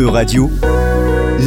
E-Radio,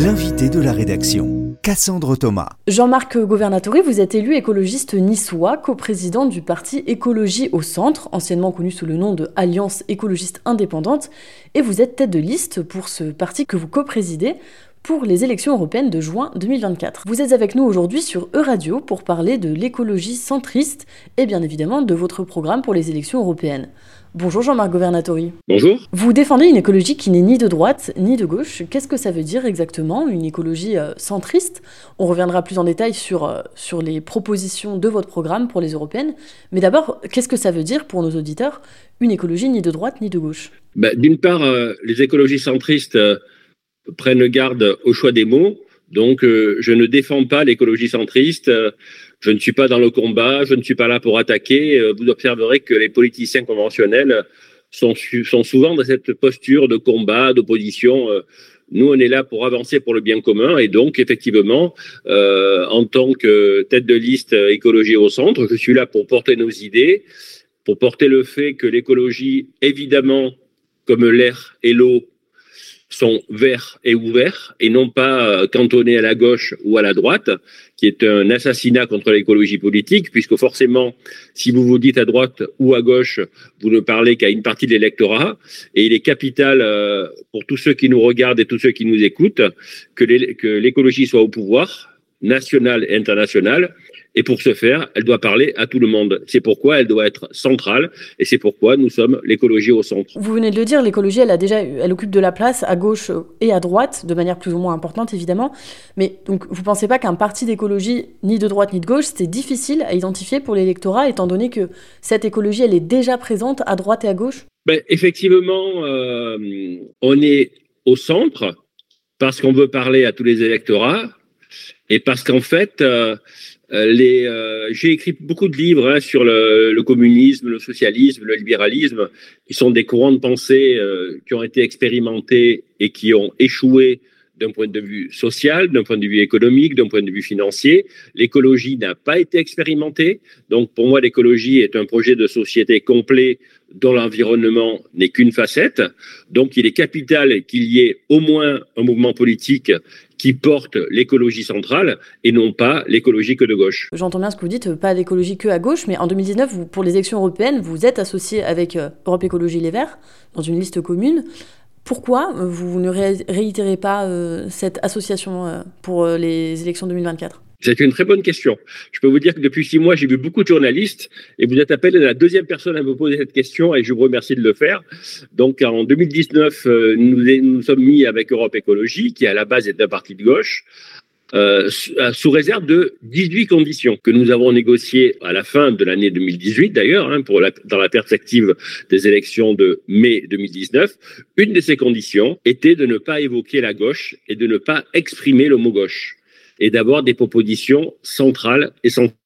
l'invité de la rédaction, Cassandre Thomas. Jean-Marc Governatori, vous êtes élu écologiste niçois, coprésident du parti Écologie au Centre, anciennement connu sous le nom de Alliance écologiste indépendante, et vous êtes tête de liste pour ce parti que vous coprésidez pour les élections européennes de juin 2024. Vous êtes avec nous aujourd'hui sur E-Radio pour parler de l'écologie centriste et bien évidemment de votre programme pour les élections européennes. Bonjour Jean-Marc Governatori. Bonjour. Vous défendez une écologie qui n'est ni de droite ni de gauche. Qu'est-ce que ça veut dire exactement, une écologie euh, centriste? On reviendra plus en détail sur, euh, sur les propositions de votre programme pour les européennes. Mais d'abord, qu'est-ce que ça veut dire pour nos auditeurs, une écologie ni de droite ni de gauche? Ben, D'une part, euh, les écologies centristes prennent garde au choix des mots. Donc, euh, je ne défends pas l'écologie centriste. je ne suis pas dans le combat. Je ne suis pas là pour attaquer. Euh, vous observerez que les politiciens conventionnels sont, sont souvent dans cette posture de combat, d'opposition. Euh, nous, on est là pour avancer pour le bien commun. Et donc, effectivement, en tant que tête de liste écologie au centre, je suis là pour porter nos idées, pour porter le fait que l'écologie, évidemment, comme l'air et l'eau, sont verts et ouverts et non pas euh, cantonnés à la gauche ou à la droite, qui est un assassinat contre l'écologie politique, puisque forcément, si vous vous dites à droite ou à gauche, vous ne parlez qu'à une partie de l'électorat, et il est capital euh, pour tous ceux qui nous regardent et tous ceux qui nous écoutent que l'écologie soit au pouvoir, national et international, et pour ce faire, elle doit parler à tout le monde. C'est pourquoi elle doit être centrale et c'est pourquoi nous sommes l'écologie au centre. Vous venez de le dire, l'écologie, elle a déjà, elle occupe de la place à gauche et à droite, de manière plus ou moins importante évidemment. Mais donc, vous pensez pas qu'un parti d'écologie, ni de droite ni de gauche, c'est difficile à identifier pour l'électorat, étant donné que cette écologie, elle est déjà présente à droite et à gauche? Ben, Effectivement, euh, on est au centre parce qu'on veut parler à tous les électorats et parce qu'en fait, euh, les, euh, j'ai écrit beaucoup de livres hein, sur le, le, communisme, le socialisme, le libéralisme, qui sont des courants de pensée euh, qui ont été expérimentés et qui ont échoué d'un point de vue social, d'un point de vue économique, d'un point de vue financier. L'écologie n'a pas été expérimentée. Donc pour moi, l'écologie est un projet de société complet dont l'environnement n'est qu'une facette. Donc il est capital qu'il y ait au moins un mouvement politique qui porte l'écologie centrale et non pas l'écologie que de gauche. J'entends bien ce que vous dites, pas d'écologie que à gauche, mais en 2019, vous, pour les élections européennes, vous êtes associé avec euh, Europe Écologie Les Verts dans une liste commune. Pourquoi euh, vous ne réitérez pas euh, cette association euh, pour les élections 2024 c'est une très bonne question. Je peux vous dire que depuis six mois, j'ai vu beaucoup de journalistes et vous êtes appelé la deuxième personne à me poser cette question et je vous remercie de le faire. Donc en 2019, nous nous sommes mis avec Europe Écologie, qui à la base est un parti de gauche, euh, euh, sous réserve de 18 conditions que nous avons négociées à la fin de l'année 2018 d'ailleurs, hein, pour la, dans la perspective des élections de mai 2019. Une de ces conditions était de ne pas évoquer la gauche et de ne pas exprimer le mot gauche et d'avoir des propositions centrales et centrales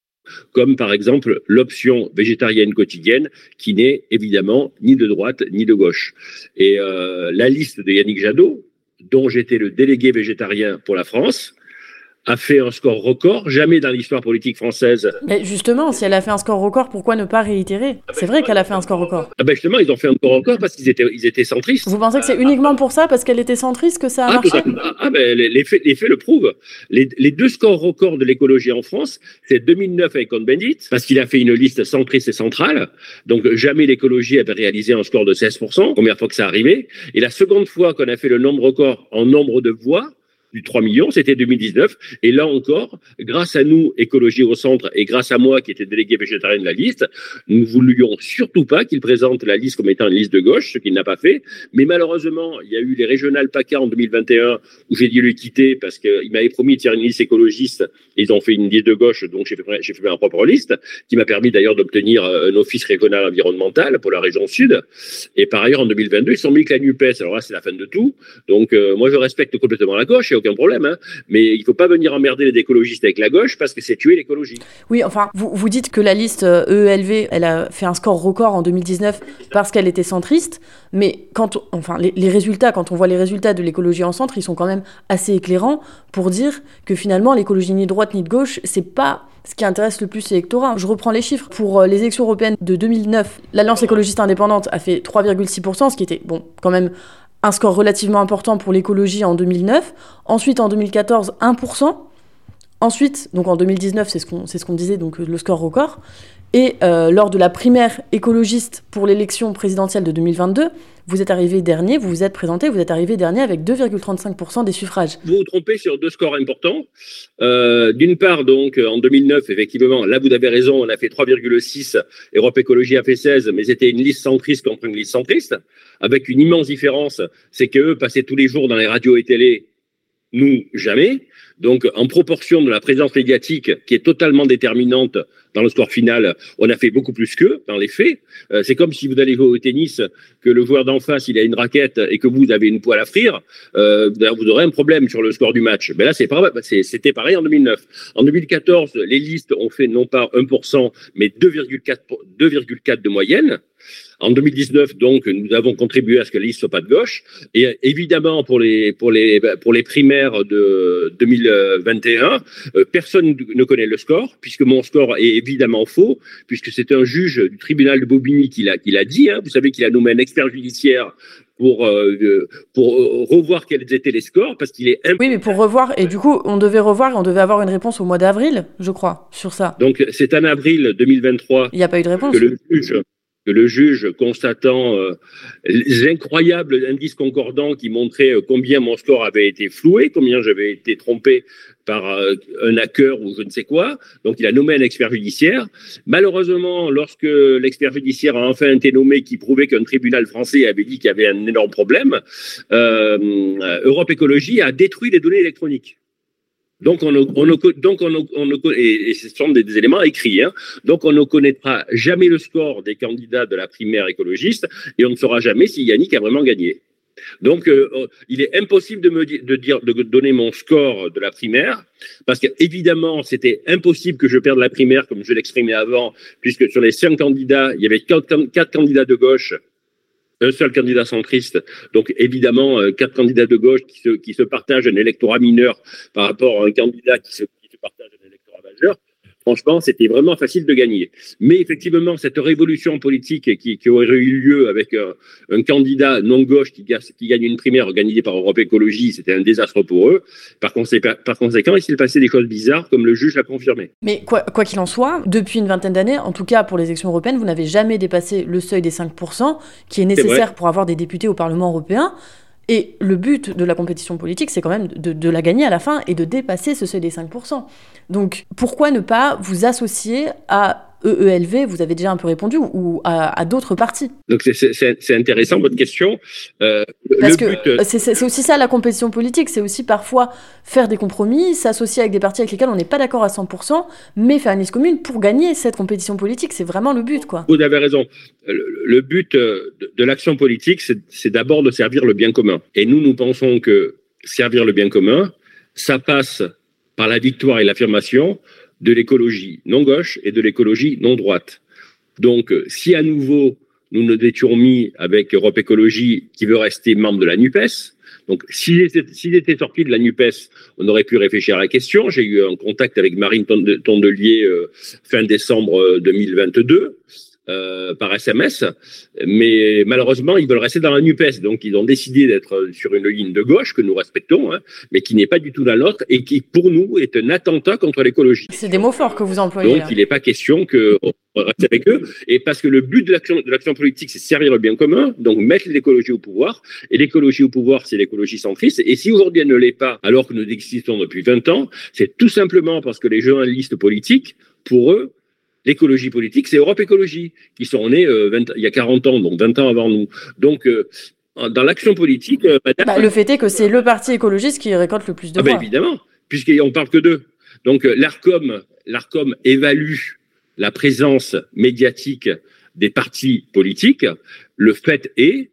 comme par exemple l'option végétarienne quotidienne, qui n'est évidemment ni de droite ni de gauche. Et euh, la liste de Yannick Jadot, dont j'étais le délégué végétarien pour la France, a fait un score record. Jamais dans l'histoire politique française. Mais justement, si elle a fait un score record, pourquoi ne pas réitérer? Ah ben, C'est vrai qu'elle a fait un score record. Ah ben justement, ils ont fait un score record parce qu'ils étaient, ils étaient centristes. Vous pensez que c'est uniquement pour ça, parce qu'elle était centriste, que ça a ah, marché? Ah ben les, faits, les, faits, le prouvent. Les, les deux scores records de l'écologie en France, c'est 2009 avec Cohn-Bendit, parce qu'il a fait une liste centriste et centrale. Donc jamais l'écologie avait réalisé un score de 16%, première fois que ça arrivait. Et la seconde fois qu'on a fait le nombre record en nombre de voix, du 3 millions, c'était 2019. Et là encore, grâce à nous, Écologie au Centre, et grâce à moi, qui était délégué végétarien de la liste, nous ne voulions surtout pas qu'il présente la liste comme étant une liste de gauche, ce qu'il n'a pas fait. Mais malheureusement, il y a eu les régionales PACA en 2021, où j'ai dû le quitter parce qu'il m'avait promis de faire une liste écologiste. Et ils ont fait une liste de gauche, donc j'ai fait, j'ai fait ma propre liste, qui m'a permis d'ailleurs d'obtenir euh, un office régional environnemental pour la région sud. Et par ailleurs, en 2022, ils sont mis que la NUPES. Alors là, c'est la fin de tout. Donc, euh, moi, je respecte complètement la gauche aucun problème. Hein. Mais il ne faut pas venir emmerder les écologistes avec la gauche parce que c'est tuer l'écologie. Oui, enfin, vous, vous dites que la liste EELV, e elle a fait un score record en 2019 parce qu'elle était centriste. Mais quand, enfin, les, résultats, quand on voit les résultats de l'écologie en centre, ils sont quand même assez éclairants pour dire que finalement, l'écologie ni de droite ni de gauche, c'est pas ce qui intéresse le plus l'électorat. Je reprends les chiffres. Pour euh, les élections européennes de 2009, l'Alliance écologiste indépendante a fait 3,6%, ce qui était, bon, quand même un score relativement important pour l'écologie en 2009. Ensuite, en 2014, 1%. Ensuite, donc en 2019, c'est ce qu'on ce qu'on disait, donc le score record. Et euh, lors de la primaire écologiste pour l'élection présidentielle de 2022, vous êtes arrivé dernier, vous vous êtes présenté, vous êtes arrivé dernier avec 2,35% des suffrages. Vous vous trompez sur deux scores importants. Euh, D'une part, donc, en 2009, effectivement, là, vous avez raison, on a fait 3,6, Europe Écologie a fait 16, mais c'était une liste centriste contre une liste centriste, avec une immense différence, c'est qu'eux passaient tous les jours dans les radios et télé, nous, jamais. Donc, en proportion de la présence médiatique qui est totalement déterminante dans le score final, on a fait beaucoup plus qu'eux, dans les faits. Euh, c'est comme si vous allez jouer au tennis, que le joueur d'en face, il a une raquette et que vous avez une poêle à frire, euh, vous aurez un problème sur le score du match. Mais là, c'est c'était pareil en 2009. En 2014, les listes ont fait non pas 1%, mais 2,4% de moyenne. En 2019, donc, nous avons contribué à ce que la liste soit pas de gauche. Et évidemment, pour les, pour les, pour les primaires de 2021, euh, personne ne connaît le score, puisque mon score est évidemment faux, puisque c'est un juge du tribunal de Bobigny qui l'a, qui l'a dit. Hein. Vous savez qu'il a nommé un expert judiciaire pour, euh, pour revoir quels étaient les scores, parce qu'il est... Oui, mais pour revoir, et du coup, on devait revoir et on devait avoir une réponse au mois d'avril, je crois, sur ça. Donc, c'est en avril 2023 Il n'y a pas eu de réponse. que le juge le juge, constatant euh, les incroyables indices concordants qui montraient euh, combien mon score avait été floué, combien j'avais été trompé par euh, un hacker ou je ne sais quoi. Donc, il a nommé un expert judiciaire. Malheureusement, lorsque l'expert judiciaire a enfin été nommé, qui prouvait qu'un tribunal français avait dit qu'il y avait un énorme problème, Europe Écologie a détruit les données électroniques. Donc, on, on, donc on, on, et, ce sont des, éléments écrits. Hein. Donc, on ne connaîtra jamais le score des candidats de la primaire écologiste et on ne saura jamais si Yannick a vraiment gagné. Donc, euh, euh, il est impossible de me de dire, de donner mon score de la primaire, parce qu'évidemment, c'était impossible que je perde la primaire, comme je l'exprimais avant, puisque sur les cinq candidats, il y avait quatre candidats de gauche un seul candidat centriste. Donc évidemment, euh, quatre candidats de gauche qui se, qui se partagent un électorat mineur par rapport à un candidat qui se, qui se partage un électorat franchement, c'était vraiment facile de gagner. Mais effectivement, cette révolution politique qui, qui aurait eu lieu avec un, un candidat non gauche qui, qui, gagne une primaire organisée par Europe Écologie, c'était un désastre pour eux. Par conséquent, par conséquent il s'est passé des choses bizarres, comme le juge l'a confirmé. Mais quoi qu'il en soit, depuis une vingtaine d'années, en tout cas pour les élections européennes, vous n'avez jamais dépassé le seuil des 5%, qui est nécessaire pour avoir des députés au Parlement européen. Et le but de la compétition politique, c'est quand même de, la gagner à la fin et de dépasser ce seuil des 5%. Donc pourquoi ne pas vous associer à EELV, vous avez déjà un peu répondu, ou à, d'autres partis Donc c'est intéressant votre question. Euh, Parce que euh, c'est aussi ça la compétition politique, c'est aussi parfois faire des compromis, s'associer avec des partis avec lesquels on n'est pas d'accord à 100%, mais faire une liste commune pour gagner cette compétition politique, c'est vraiment le but. quoi. Vous avez raison. Le, but euh, de, de l'action politique, c'est d'abord de servir le bien commun. Et nous, nous pensons que servir le bien commun, ça passe par la victoire et l'affirmation de l'écologie non gauche et de l'écologie non droite. Donc, euh, si à nouveau nous nous étions mis avec Europe Écologie qui veut rester membre de la NUPES, donc s'il était, était, sorti de la NUPES, on aurait pu réfléchir à la question. J'ai eu un contact avec Marine Tondelier euh, fin décembre 2022. Euh, par SMS, mais malheureusement, ils veulent rester dans la NUPES. Donc, ils ont décidé d'être sur une ligne de gauche que nous respectons, hein, mais qui n'est pas du tout la nôtre et qui, pour nous, est un attentat contre l'écologie. C'est des mots forts que vous employez. Donc, il n'est pas question que reste avec eux. Et parce que le but de l'action, de l'action politique, c'est servir le bien commun, donc mettre l'écologie au pouvoir. Et l'écologie au pouvoir, c'est l'écologie centriste. Et si aujourd'hui elle ne l'est pas, alors que nous existons depuis 20 ans, c'est tout simplement parce que les journalistes politiques, pour eux, l'écologie politique, c'est Europe Écologie, qui sont nés euh, il y a 40 ans, donc 20 ans avant nous. Donc, euh, dans l'action politique, euh, bah, le fait est que c'est le parti écologiste qui récolte le plus de ah bah, voix. évidemment, puisqu'on parle que d'eux. Donc, l'ARCOM, l'ARCOM évalue la présence médiatique des partis politiques. Le fait est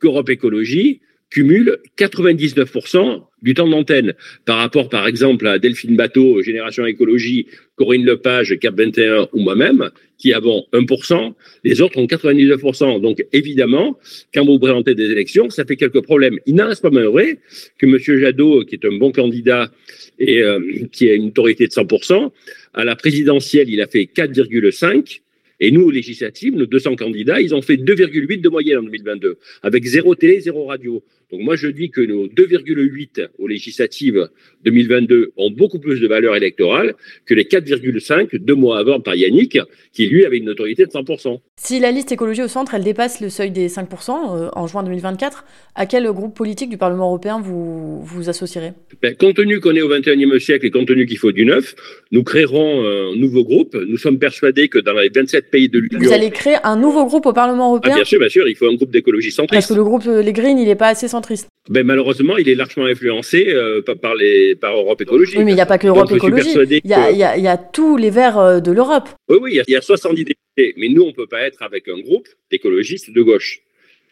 qu'Europe Écologie cumule 99% du temps d'antenne par rapport, par exemple, à Delphine Bateau, Génération Écologie, Corinne Lepage, Cap 21 ou moi-même, qui avons 1%, les autres ont 99%. Donc, évidemment, quand vous présentez des élections, ça fait quelques problèmes. Il n'en reste pas moins vrai que M. Jadot, qui est un bon candidat et euh, qui a une autorité de 100%, à la présidentielle, il a fait 4,5%, Et nous, aux législatives, nos 200 candidats, ils ont fait 2,8 de moyenne en 2022, avec zéro télé, zéro radio. Donc moi, je dis que nos 2,8 aux législatives 2022 ont beaucoup plus de valeur électorale que les 4,5 deux mois avant par Yannick, qui lui avait une notoriété de 100%. Si la liste écologie au centre, elle dépasse le seuil des 5% euh, en juin 2024, à quel groupe politique du Parlement européen vous vous associerez? Ben, Compte tenu qu'on est au 21e siècle et compte tenu qu'il faut du neuf, nous créerons un nouveau groupe. Nous sommes persuadés que dans les 27 pays de l'Union... Vous allez créer un nouveau groupe au Parlement européen ah, Bien sûr, bien sûr, il faut un groupe d'écologie centriste. Parce que le groupe euh, Les Greens, il n'est pas assez centriste ben, malheureusement, il est largement influencé euh, par, les, par Europe Écologie. Oui, mais il n'y a pas que l'Europe Écologie. Il y, a, y, a, tous les verts euh, de l'Europe. Oui, oui, il y, a 70 députés. Mais nous, on ne peut pas être avec un groupe d'écologistes de gauche.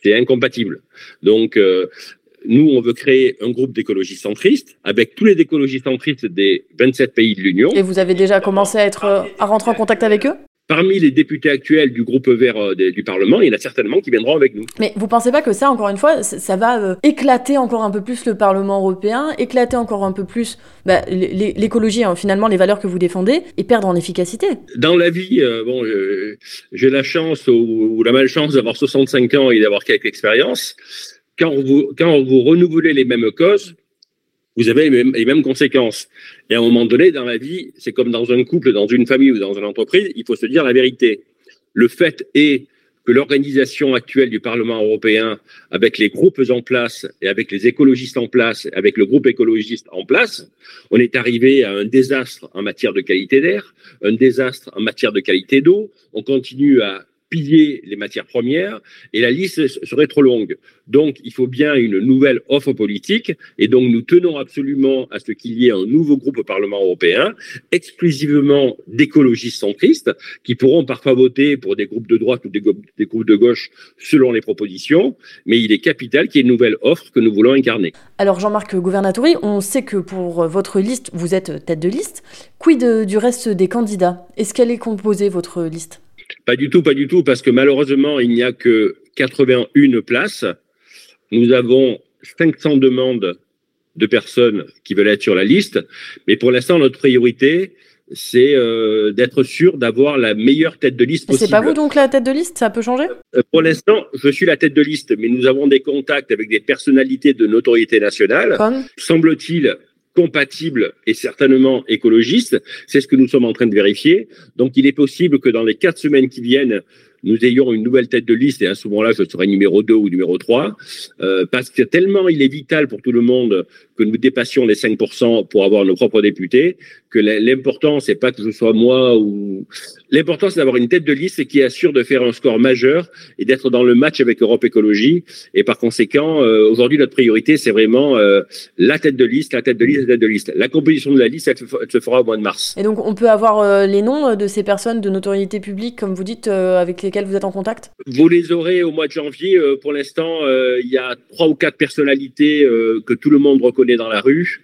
C'est incompatible. Donc, euh, nous, on veut créer un groupe d'écologistes centristes avec tous les écologistes centristes des 27 pays de l'Union. Et vous avez déjà commencé à, être, à rentrer en contact avec eux? Parmi les députés actuels du groupe vert euh, du Parlement, il y en a certainement qui viendront avec nous. Mais vous pensez pas que ça, encore une fois, ça va euh, éclater encore un peu plus le Parlement européen, éclater encore un peu plus bah, l'écologie, hein, finalement, les valeurs que vous défendez, et perdre en efficacité? Dans la vie, euh, bon, j'ai la chance ou, la malchance d'avoir 65 ans et d'avoir quelques expériences. Quand vous, quand vous renouvelez les mêmes causes, vous avez les mêmes, conséquences. Et à un moment donné, dans la vie, c'est comme dans un couple, dans une famille ou dans une entreprise, il faut se dire la vérité. Le fait est que l'organisation actuelle du Parlement européen, avec les groupes en place et avec les écologistes en place, avec le groupe écologiste en place, on est arrivé à un désastre en matière de qualité d'air, un désastre en matière de qualité d'eau. On continue à piller les matières premières et la liste serait trop longue. Donc, il faut bien une nouvelle offre politique et donc nous tenons absolument à ce qu'il y ait un nouveau groupe au Parlement européen, exclusivement d'écologistes centristes, qui pourront parfois voter pour des groupes de droite ou des, groupes de gauche selon les propositions, mais il est capital qu'il y ait une nouvelle offre que nous voulons incarner. Alors, Jean-Marc Gouvernatori, on sait que pour votre liste, vous êtes tête de liste. Quid du reste des candidats? Est-ce qu'elle est composée, votre liste? Pas du tout, pas du tout, parce que malheureusement, il n'y a que 81 places. Nous avons 500 demandes de personnes qui veulent être sur la liste, mais pour l'instant, notre priorité, c'est euh, d'être sûr d'avoir la meilleure tête de liste possible. C'est pas vous donc la tête de liste? Ça peut changer? Euh, Pour l'instant, je suis la tête de liste, mais nous avons des contacts avec des personnalités de notoriété nationale. Semble-t-il compatible et certainement écologiste. C'est ce que nous sommes en train de vérifier. Donc, il est possible que dans les quatre semaines qui viennent, nous ayons une nouvelle tête de liste, et à ce moment-là, je serai numéro 2 ou numéro 3, euh, parce que tellement il est vital pour tout le monde que nous dépassions les 5% pour avoir nos propres députés, que l'important, c'est pas que je sois moi ou... L'important, c'est d'avoir une tête de liste qui assure de faire un score majeur et d'être dans le match avec Europe Écologie. Et par conséquent, euh, aujourd'hui, notre priorité, c'est vraiment euh, la tête de liste, la tête de liste, la tête de liste. La composition de la liste, elle, se fera au mois de mars. Et donc, on peut avoir euh, les noms de ces personnes de notoriété publique, comme vous dites, avec vous êtes en contact? Vous les aurez au mois de janvier. pour l'instant, il y a trois ou quatre personnalités que tout le monde reconnaît dans la rue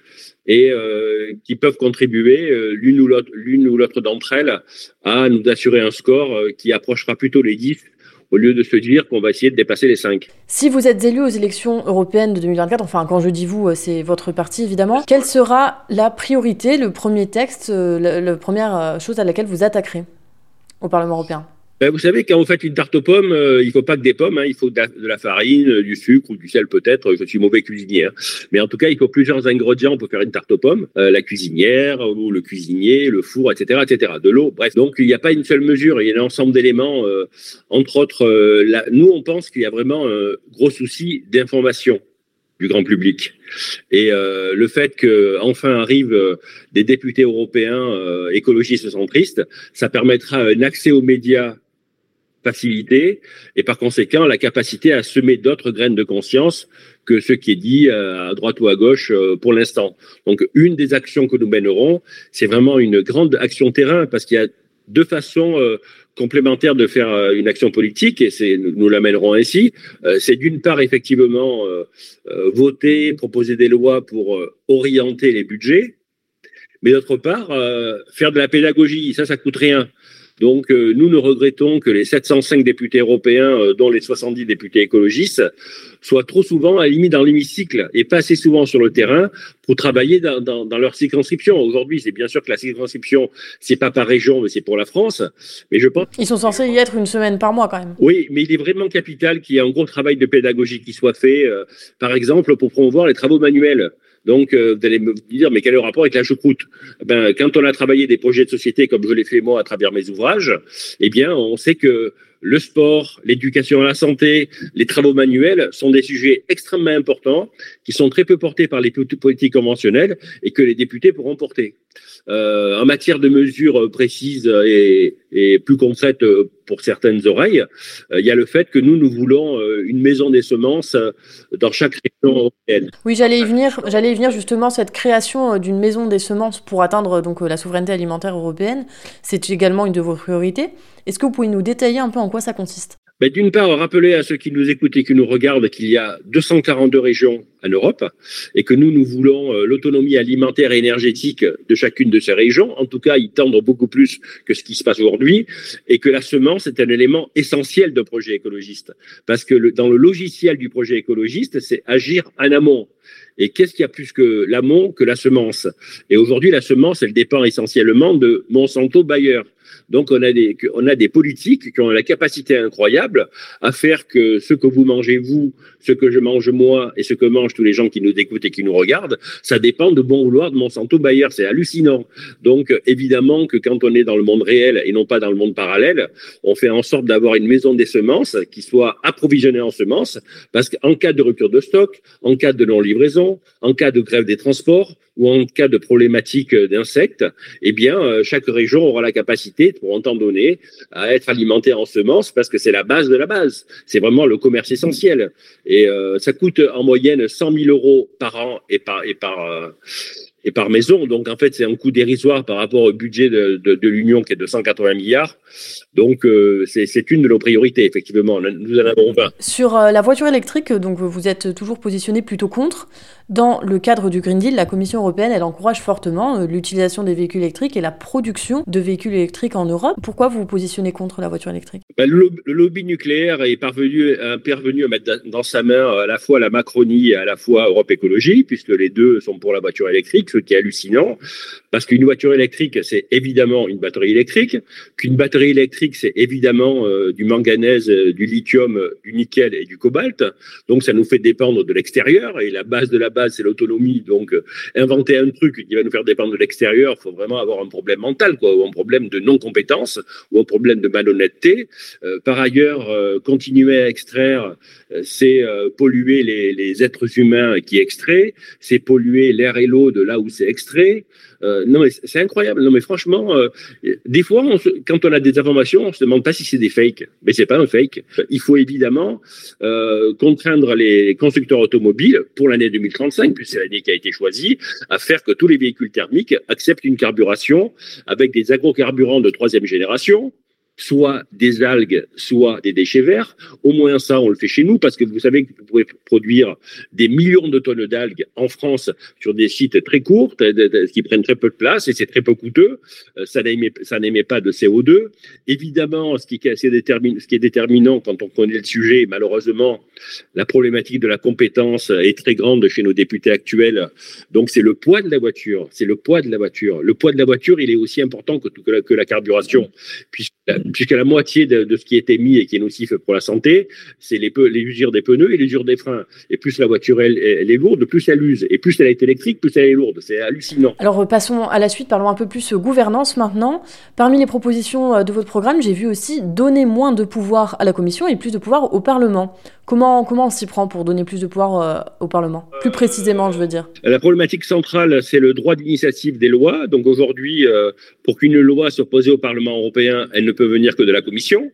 et euh, qui peuvent contribuer euh, l'une ou l'autre l'une ou l'autre d'entre elles à nous assurer un score euh, qui approchera plutôt les 10 au lieu de se dire qu'on va essayer de dépasser les 5. Si vous êtes élu aux élections européennes de 2024, enfin quand je dis vous, c'est votre parti évidemment, quelle sera la priorité, le premier texte, la première chose à laquelle vous attaquerez au Parlement européen? Ben, vous savez, quand vous faites une tarte aux pommes, euh, il faut pas que des pommes, hein, il faut de la, farine, euh, du sucre ou du sel peut-être. Je suis mauvais cuisinier, hein. mais en tout cas, il faut plusieurs ingrédients pour faire une tarte aux pommes. Euh, la cuisinière ou le cuisinier, le four, etc., etc. De l'eau, bref. Donc, il n'y a pas une seule mesure, il y a un ensemble d'éléments. entre autres, nous, on pense qu'il y a vraiment un gros souci d'information du grand public. Et euh, le fait que enfin arrivent des députés européens euh, écologistes centristes, ça permettra un accès aux médias facilité et par conséquent la capacité à semer d'autres graines de conscience que ce qui est dit euh, à droite ou à gauche euh, pour l'instant. Donc une des actions que nous mènerons, c'est vraiment une grande action terrain parce qu'il y a deux façons euh, complémentaires de faire une action politique et c'est nous, l'amènerons ainsi. c'est d'une part effectivement voter, proposer des lois pour orienter les budgets, mais d'autre part faire de la pédagogie. Ça, ça coûte rien. Donc nous ne regrettons que les 705 députés européens, dont les 70 députés écologistes, soient trop souvent à limite dans l'hémicycle et pas assez souvent sur le terrain pour travailler dans, dans, dans leur circonscription. Aujourd'hui, c'est bien sûr que la circonscription, c'est pas par région, mais c'est pour la France. Mais je pense. Ils sont censés y être une semaine par mois quand même. Oui, mais il est vraiment capital qu'il y ait un gros travail de pédagogie qui soit fait, euh, par exemple, pour promouvoir les travaux manuels. Donc, euh, vous allez me dire, mais quel est le rapport avec la choucroute? Ben, Quand on a travaillé des projets de société, comme je l'ai fait moi à travers mes ouvrages, eh bien, on sait que le sport, l'éducation à la santé, les travaux manuels sont des sujets extrêmement importants qui sont très peu portés par les politiques conventionnelles et que les députés pourront porter. Euh, en matière de mesures précises et, plus concrètes pour certaines oreilles, euh, il y a le fait que nous, nous voulons euh, une maison des semences dans chaque région européenne. Oui, j'allais y venir. J'allais venir justement cette création d'une maison des semences pour atteindre donc la souveraineté alimentaire européenne. C'est également une de vos priorités. Est-ce que vous pouvez nous détailler un peu en quoi ça consiste? Ben, D'une part, rappeler à ceux qui nous écoutent et qui nous regardent qu'il y a 242 régions en Europe et que nous, nous voulons euh, l'autonomie alimentaire et énergétique de chacune de ces régions. En tout cas, y tendre beaucoup plus que ce qui se passe aujourd'hui et que la semence est un élément essentiel d'un projet écologiste. Parce que dans le logiciel du projet écologiste, c'est agir en amont. Et qu'est-ce qu'il y a plus que l'amont que la semence? Et aujourd'hui, la semence, elle dépend essentiellement de Monsanto Bayer. Donc, on a, des, politiques qui ont la capacité incroyable à faire que ce que vous mangez, vous, ce que je mange moi et ce que mangent tous les gens qui nous écoutent et qui nous regardent, ça dépend de bon vouloir de Monsanto Bayer. C'est hallucinant. Donc, évidemment que quand on est dans le monde réel et non pas dans le monde parallèle, on fait en sorte d'avoir une maison des semences qui soit approvisionnée en semences parce qu'en cas de rupture de stock, en cas de non-livraison, en cas de grève des transports, ou en cas de problématique d'insectes, eh bien, euh, chaque région aura la capacité, pour un temps donné, à être alimentée en semences parce que c'est la base de la base. C'est vraiment le commerce essentiel. Et euh, ça coûte en moyenne 100 000 euros par an et par, et par, euh, et par maison. Donc, en fait, c'est un coût dérisoire par rapport au budget de, de, de l'Union qui est de 180 milliards. Donc, euh, c'est une de nos priorités, effectivement. Nous en avons 20. Sur euh, la voiture électrique, donc vous êtes toujours positionné plutôt contre. Dans le cadre du Green Deal, la Commission européenne, elle encourage fortement euh, l'utilisation des véhicules électriques et la production de véhicules électriques en Europe. Pourquoi vous vous positionnez contre la voiture électrique? Ben, le, le, lobby nucléaire est parvenu, parvenu à mettre dans sa main à la fois la Macronie et à la fois Europe Écologie, puisque les deux sont pour la voiture électrique ce qui est hallucinant, parce qu'une voiture électrique, c'est évidemment une batterie électrique, qu'une batterie électrique, c'est évidemment euh, du manganèse, euh, du lithium, euh, du nickel et du cobalt. Donc ça nous fait dépendre de l'extérieur, et la base de la base, c'est l'autonomie. Donc inventer un truc qui va nous faire dépendre de l'extérieur, il faut vraiment avoir un problème mental, quoi, ou un problème de non-compétence, ou un problème de malhonnêteté. par ailleurs, continuer à extraire, c'est polluer les, êtres humains qui extraient, c'est polluer l'air et l'eau de là où c'est extrait. Euh, non, mais c'est incroyable. Non, mais franchement, euh, des fois, quand on a des informations, on se demande pas si c'est des fakes. Mais c'est pas un fake. Il faut évidemment euh, contraindre les constructeurs automobiles pour l'année 2035, puisque c'est l'année qui a été choisie, à faire que tous les véhicules thermiques acceptent une carburation avec des agrocarburants de troisième génération soit des algues, soit des déchets verts. Au moins ça, on le fait chez nous parce que vous savez que vous pouvez produire des millions de tonnes d'algues en France sur des sites très courts, qui prennent très peu de place et c'est très peu coûteux. Euh, ça n'émet pas de CO2. Évidemment, ce qui, ce qui est déterminant quand on connaît le sujet, malheureusement, la problématique de la compétence est très grande chez nos députés actuels. Donc c'est le poids de la voiture. C'est le poids de la voiture. Le poids de la voiture, il est aussi important que, que, la, que la carburation, puisque puisque la moitié de, de, ce qui est émis et qui est nocif pour la santé, c'est les, les usures des pneus et les usures des freins. Et plus la voiture elle, elle, est lourde, plus elle use. Et plus elle est électrique, plus elle est lourde. C'est hallucinant. Alors passons à la suite, parlons un peu plus gouvernance maintenant. Parmi les propositions euh, de votre programme, j'ai vu aussi donner moins de pouvoir à la Commission et plus de pouvoir au Parlement. Comment, comment on s'y prend pour donner plus de pouvoir euh, au Parlement? Plus précisément, je veux dire. La problématique centrale, c'est le droit d'initiative des lois. Donc aujourd'hui, euh, pour qu'une loi soit posée au Parlement européen, elle ne peut venir que de la Commission.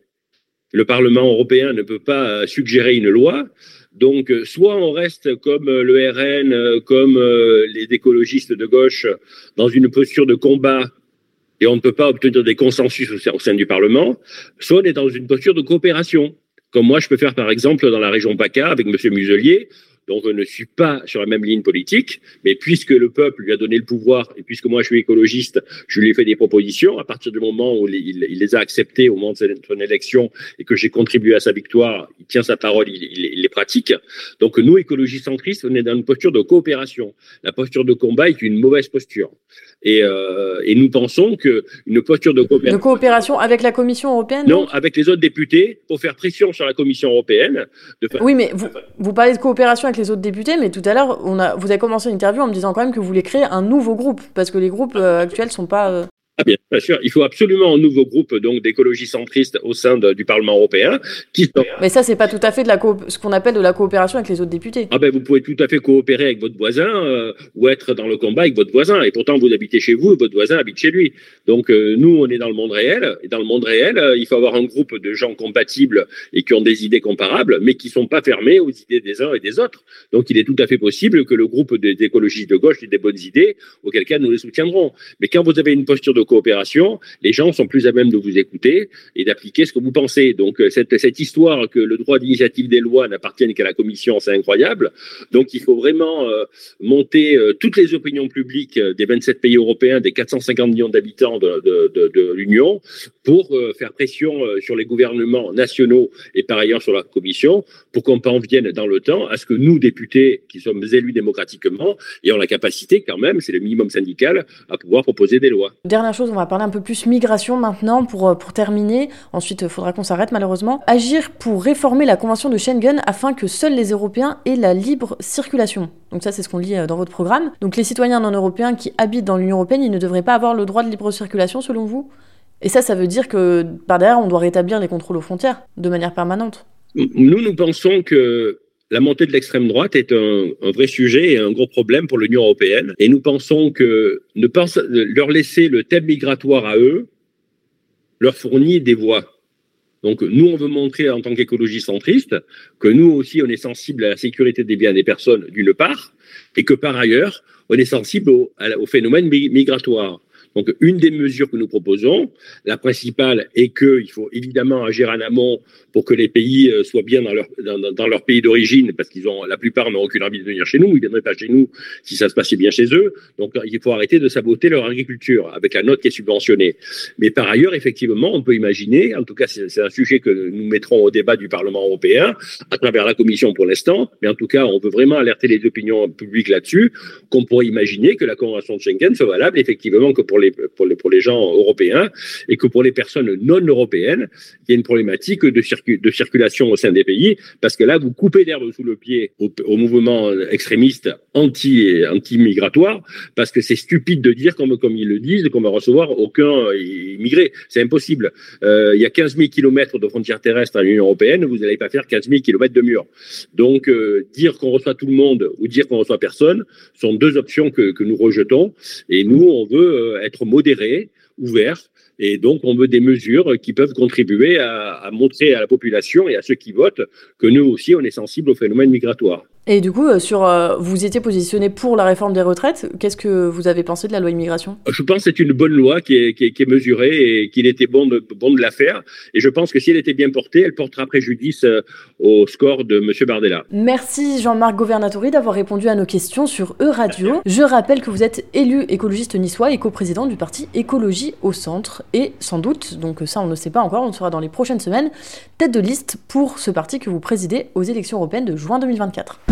Le Parlement européen ne peut pas euh, suggérer une loi. Donc, soit on reste comme le RN, comme les écologistes de gauche, dans une posture de combat et on ne peut pas obtenir des consensus au sein du Parlement, soit on est dans une posture de coopération comme moi je peux faire par exemple dans la région PACA avec M. Muselier, donc je ne suis pas sur la même ligne politique, mais puisque le peuple lui a donné le pouvoir, et puisque moi je suis écologiste, je lui ai fait des propositions, à partir du moment où il, les a acceptées au moment de son élection, et que j'ai contribué à sa victoire, il tient sa parole, il, il, les pratique. Donc nous, écologistes centristes, on est dans une posture de coopération. La posture de combat est une mauvaise posture. Et, euh, et nous pensons qu'une posture de coopération... De coopération avec la Commission européenne Non, avec les autres députés, pour faire pression sur la Commission européenne. De... Oui, mais vous, vous parlez de coopération avec les autres députés, mais tout à l'heure, vous avez commencé l'interview en me disant quand même que vous voulez créer un nouveau groupe, parce que les groupes euh, actuels sont pas... Euh, ah bien, bien sûr, il faut absolument un nouveau groupe donc d'écologie centriste au sein de, du Parlement européen. Qui... Mais ça, c'est pas tout à fait de la ce qu'on appelle de la coopération avec les autres députés. Ah ben, vous pouvez tout à fait coopérer avec votre voisin euh, ou être dans le combat avec votre voisin. Et pourtant, vous habitez chez vous et votre voisin habite chez lui. Donc euh, nous, on est dans le monde réel. Et dans le monde réel, euh, il faut avoir un groupe de gens compatibles et qui ont des idées comparables, mais qui sont pas fermés aux idées des uns et des autres. Donc il est tout à fait possible que le groupe des écologistes de gauche ait des bonnes idées, auquel cas nous les soutiendrons. Mais quand vous avez une posture de coopération, les gens sont plus à même de vous écouter et d'appliquer ce que vous pensez. Donc euh, cette, cette histoire que le droit d'initiative des lois n'appartienne qu'à la Commission, c'est incroyable. Donc il faut vraiment euh, monter euh, toutes les opinions publiques des 27 pays européens, des 450 millions d'habitants de, de, l'Union, pour faire pression sur les gouvernements nationaux et par ailleurs sur la Commission, pour qu'on parvienne dans le temps à ce que nous, députés, qui sommes élus démocratiquement, ayons la capacité quand même, c'est le minimum syndical, à pouvoir proposer des lois. Dernière chose, on va parler un peu plus migration maintenant pour, euh, pour terminer. Ensuite, il faudra qu'on s'arrête malheureusement. Agir pour réformer la convention de Schengen afin que seuls les Européens aient la libre circulation. Donc ça, c'est ce qu'on lit euh, dans votre programme. Donc les citoyens non européens qui habitent dans l'Union européenne, ils ne devraient pas avoir le droit de libre circulation selon vous? Et ça, ça veut dire que par derrière, on doit rétablir les contrôles aux frontières de manière permanente. Nous, nous pensons que la montée de l'extrême droite est un, vrai sujet et un gros problème pour l'Union européenne. Et nous pensons que ne leur laisser le thème migratoire à eux leur fournit des voies. Donc nous, on veut montrer en tant qu'écologie centriste que nous aussi, on est sensible à la sécurité des biens des personnes d'une part, et que par ailleurs, on est sensible au phénomène migratoire. Donc, une des mesures que nous proposons, la principale est qu'il faut évidemment agir en amont pour que les pays euh, soient bien dans leur, dans, leur pays d'origine, parce qu'ils ont, la plupart n'ont aucune envie de venir chez nous, ils ne viendraient pas chez nous si ça se passait bien chez eux. Donc, il faut arrêter de saboter leur agriculture avec la note qui est subventionnée. Mais par ailleurs, effectivement, on peut imaginer, en tout cas, c'est un sujet que nous mettrons au débat du Parlement européen, à travers la Commission pour l'instant, mais en tout cas, on veut vraiment alerter les opinions publiques là-dessus, qu'on pourrait imaginer que la Convention de Schengen soit valable effectivement que pour les, pour les, pour les gens européens et que pour les personnes non européennes, il y a une problématique de circulation de circulation au sein des pays, parce que là, vous coupez l'herbe sous le pied au, mouvement extrémiste anti, anti-migratoire, parce que c'est stupide de dire, comme, comme ils le disent, qu'on va recevoir aucun immigré. C'est impossible. Euh, il y a 15 000 kilomètres de frontières terrestres à l'Union européenne, vous n'allez pas faire 15 000 kilomètres de murs. Donc, euh, dire qu'on reçoit tout le monde ou dire qu'on reçoit personne sont deux options que, que nous rejetons. Et nous, on veut euh, être modérés, ouverts, et donc, on veut des mesures qui peuvent contribuer à, à, montrer à la population et à ceux qui votent que nous aussi, on est sensible au phénomène migratoire. Et du coup, euh, sur, euh, vous étiez positionné pour la réforme des retraites. Qu'est-ce que vous avez pensé de la loi immigration? Je pense que c'est une bonne loi qui est, qui est, qui est mesurée et qu'il était bon de, bon de la faire. Et je pense que si elle était bien portée, elle portera préjudice euh, au score de M. Bardella. Merci Jean-Marc Governatori d'avoir répondu à nos questions sur E-Radio. Je rappelle que vous êtes élu écologiste niçois et coprésident du parti Écologie au Centre. Et sans doute, donc ça on ne sait pas encore, on sera dans les prochaines semaines, tête de liste pour ce parti que vous présidez aux élections européennes de juin 2024.